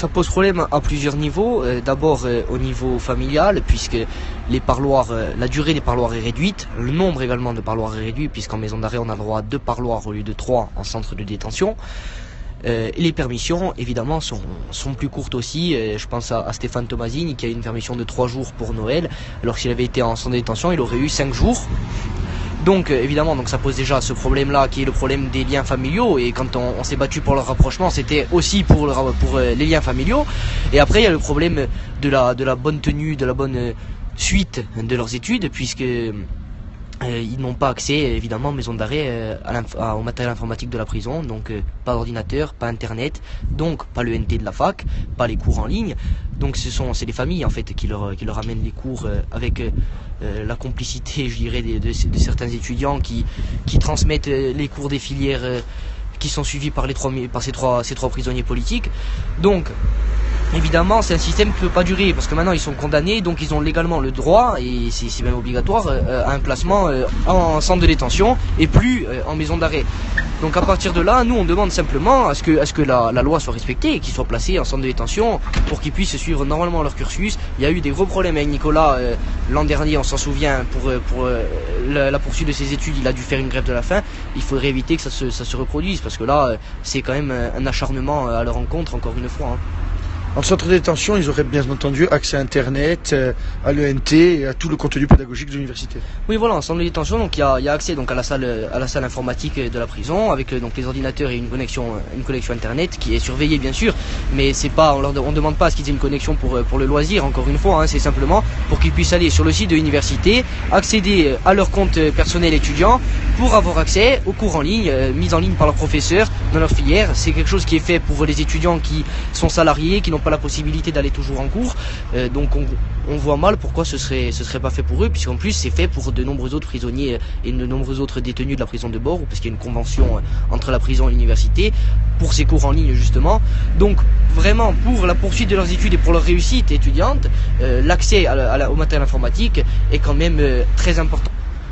ça pose problème à plusieurs niveaux. Euh, D'abord euh, au niveau familial, puisque euh, la durée des parloirs est réduite, le nombre également de parloirs est réduit, puisqu'en maison d'arrêt on a droit à deux parloirs au lieu de trois en centre de détention. Et les permissions, évidemment, sont, plus courtes aussi. Je pense à, à Stéphane Tomasini qui a une permission de trois jours pour Noël, alors s'il avait été en centre de détention, il aurait eu cinq jours. Donc euh, évidemment, donc ça pose déjà ce problème-là, qui est le problème des liens familiaux. Et quand on, s'est battu pour le rapprochement, c'était aussi pour, euh, les liens familiaux. Et après, il y a le problème de la, de la bonne tenue, de la bonne euh, suite de leurs études, puisque euh, ils n'ont pas accès, évidemment, maison d'arrêt, euh, au matériel informatique de la prison. Donc euh, pas d'ordinateur, pas internet, donc pas le NT de la fac, pas les cours en ligne. Donc ce sont c'est les familles en fait qui leur qui leur amènent les cours euh, avec euh, euh, la complicité, je dirais, des- de, de certains étudiants qui qui transmettent les cours des filières qui sont suivis par les trois par ces trois ces trois prisonniers politiques. Donc Évidemment, c'est un système qui ne peut pas durer parce que maintenant ils sont condamnés, donc ils ont légalement le droit et c'est même obligatoire euh, à un placement euh, en centre de détention et plus euh, en maison d'arrêt. Donc à partir de là, nous on demande simplement à ce que, la, loi soit respectée et qu'ils soient placés en centre de détention pour qu'ils puissent suivre normalement leur cursus. Il y a eu des gros problèmes avec Nicolas euh, l'an dernier, on s'en souvient, pour, euh, euh, la, poursuite de ses études, il a dû faire une grève de la faim. Il faudrait éviter que ça se, reproduise parce que là, euh, c'est quand même un acharnement euh, à leur encontre, encore une fois. hein. En centre de détention, ils auraient bien entendu accès à Internet, euh, à l'ENT et à tout le contenu pédagogique de l'université. Oui, voilà, en centre de détention, il y a, accès donc à la salle, informatique de la prison avec euh, donc les ordinateurs et une connexion, euh, une connexion internet qui est surveillée bien sûr, mais c'est pas, on on demande pas à ce qu'ils aient une connexion pour le loisir. Encore une fois, hein, c'est simplement pour qu'ils puissent aller sur le site de l'université, accéder à leur compte personnel étudiant pour avoir accès aux cours en ligne, euh, mis en ligne par leurs professeurs dans leur filière. C'est quelque chose qui est fait pour les étudiants qui sont salariés, qui n'ont pas la possibilité d'aller toujours en cours. Euh, donc on, voit mal pourquoi ce serait serait pas fait pour eux, puisqu'en plus c'est fait pour de nombreux autres prisonniers euh, et de nombreux autres détenus de la prison de Bord, parce qu'il y a une convention entre la prison et l'université pour ces cours en ligne justement. Donc vraiment pour la poursuite de leurs études et pour leur réussite étudiante, l'accès au matériel informatique est quand même très important.